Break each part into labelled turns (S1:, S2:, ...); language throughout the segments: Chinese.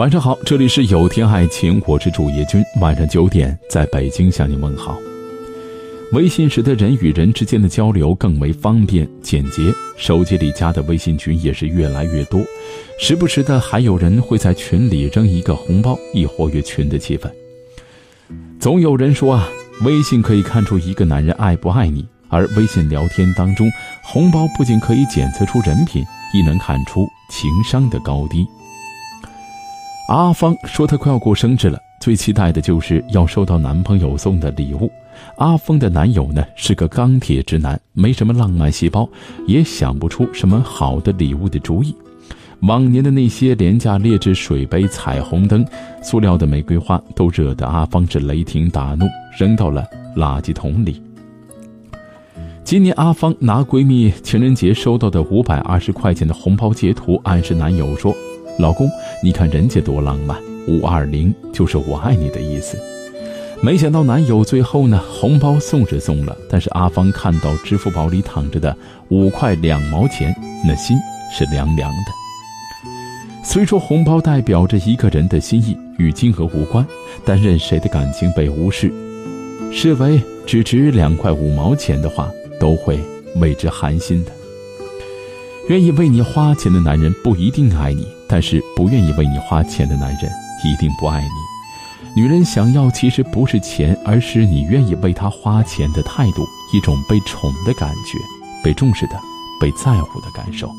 S1: 晚上好，这里是有天爱情，我是主页君。晚上九点，在北京向你问好。微信使得人与人之间的交流更为方便简洁，手机里加的微信群也是越来越多，时不时的还有人会在群里扔一个红包，以活跃群的气氛。总有人说啊，微信可以看出一个男人爱不爱你，而微信聊天当中，红包不仅可以检测出人品，亦能看出情商的高低。阿芳说她快要过生日了。最期待的就是要收到男朋友送的礼物。阿峰的男友呢是个钢铁直男，没什么浪漫细胞，也想不出什么好的礼物的主意。往年的那些廉价劣质水杯、彩虹灯、塑料的玫瑰花，都惹得阿芳是雷霆大怒，扔到了垃圾桶里。今年阿芳拿闺蜜情人节收到的五百二十块钱的红包截图，暗示男友说：“老公，你看人家多浪漫。”五二零就是我爱你的意思，没想到男友最后呢，红包送是送了，但是阿芳看到支付宝里躺着的五块两毛钱，那心是凉凉的。虽说红包代表着一个人的心意，与金额无关，但任谁的感情被无视，视为只值两块五毛钱的话，都会为之寒心的。愿意为你花钱的男人不一定爱你，但是不愿意为你花钱的男人。一定不爱你。女人想要其实不是钱，而是你愿意为她花钱的态度，一种被宠的感觉，被重视的，被在乎的感受。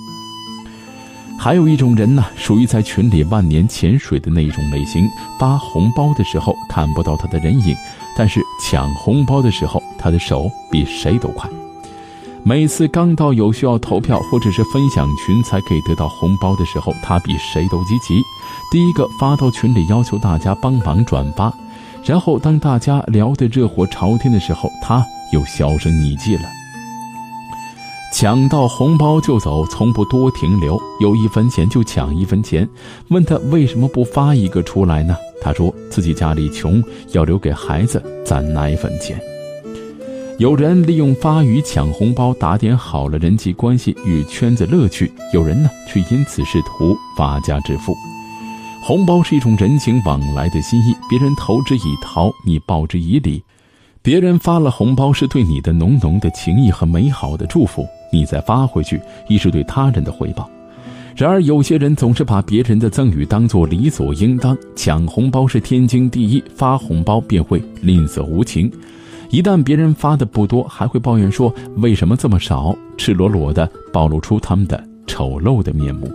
S1: 还有一种人呢，属于在群里万年潜水的那种类型，发红包的时候看不到他的人影，但是抢红包的时候，他的手比谁都快。每次刚到有需要投票或者是分享群才可以得到红包的时候，他比谁都积极，第一个发到群里要求大家帮忙转发，然后当大家聊得热火朝天的时候，他又销声匿迹了。抢到红包就走，从不多停留，有一分钱就抢一分钱。问他为什么不发一个出来呢？他说自己家里穷，要留给孩子攒奶粉钱。有人利用发与抢红包打点好了人际关系与圈子乐趣，有人呢却因此试图发家致富。红包是一种人情往来的心意，别人投之以桃，你报之以李。别人发了红包是对你的浓浓的情谊和美好的祝福，你再发回去亦是对他人的回报。然而有些人总是把别人的赠与当作理所应当，抢红包是天经地义，发红包便会吝啬无情。一旦别人发的不多，还会抱怨说为什么这么少，赤裸裸的暴露出他们的丑陋的面目。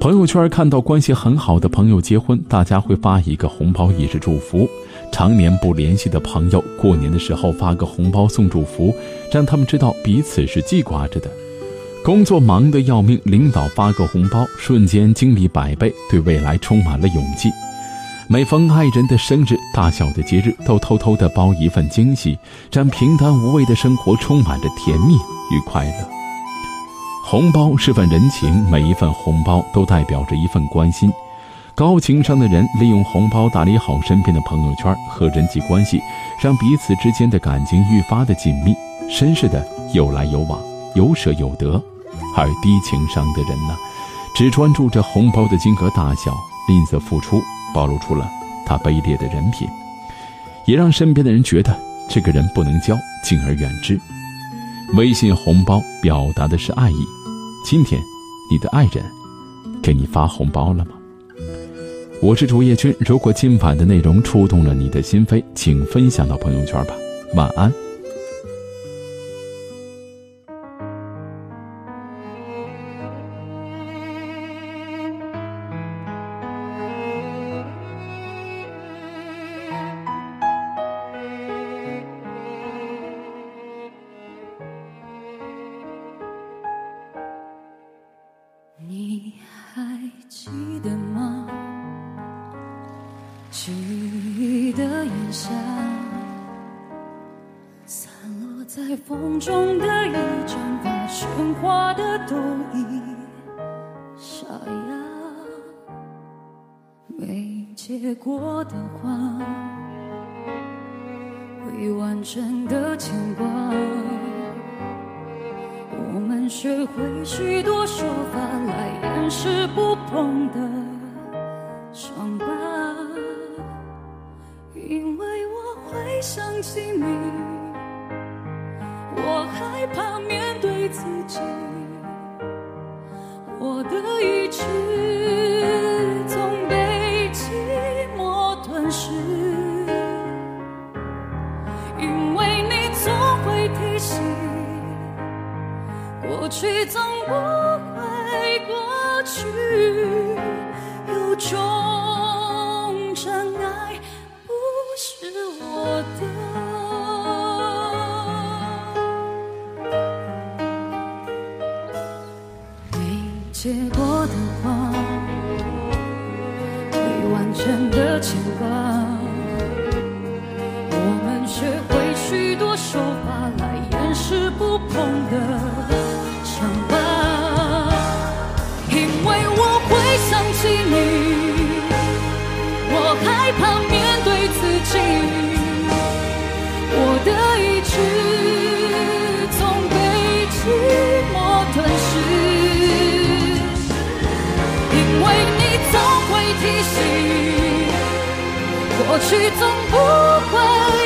S1: 朋友圈看到关系很好的朋友结婚，大家会发一个红包以示祝福；常年不联系的朋友，过年的时候发个红包送祝福，让他们知道彼此是记挂着的。工作忙得要命，领导发个红包，瞬间精力百倍，对未来充满了勇气。每逢爱人的生日、大小的节日，都偷偷的包一份惊喜，让平淡无味的生活充满着甜蜜与快乐。红包是份人情，每一份红包都代表着一份关心。高情商的人利用红包打理好身边的朋友圈和人际关系，让彼此之间的感情愈发的紧密，绅士的有来有往，有舍有得。而低情商的人呢，只专注着红包的金额大小，吝啬付出。暴露出了他卑劣的人品，也让身边的人觉得这个人不能交，敬而远之。微信红包表达的是爱意，今天你的爱人给你发红包了吗？我是竹叶君，如果今晚的内容触动了你的心扉，请分享到朋友圈吧。晚安。
S2: 你还记得吗？记忆的炎夏，散落在风中的一盏发，喧哗的都已沙哑。没结果的花，未完成的牵挂。学会许多说法来掩饰不碰的伤疤。因为我会想起你我害怕面对自己。完全的牵挂。过去总不会。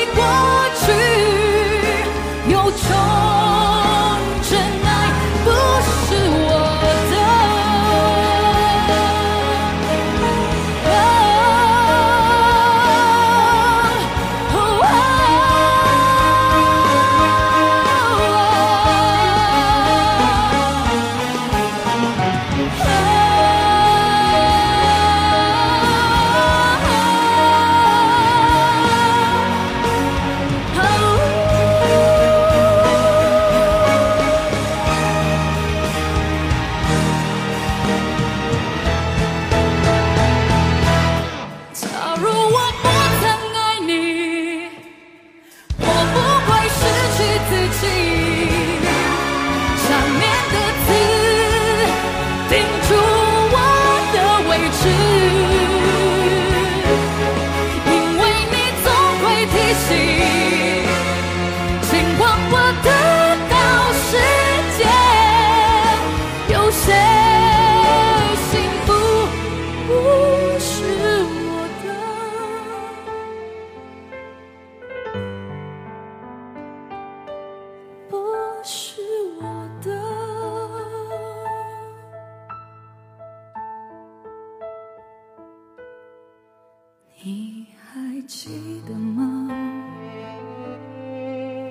S2: see.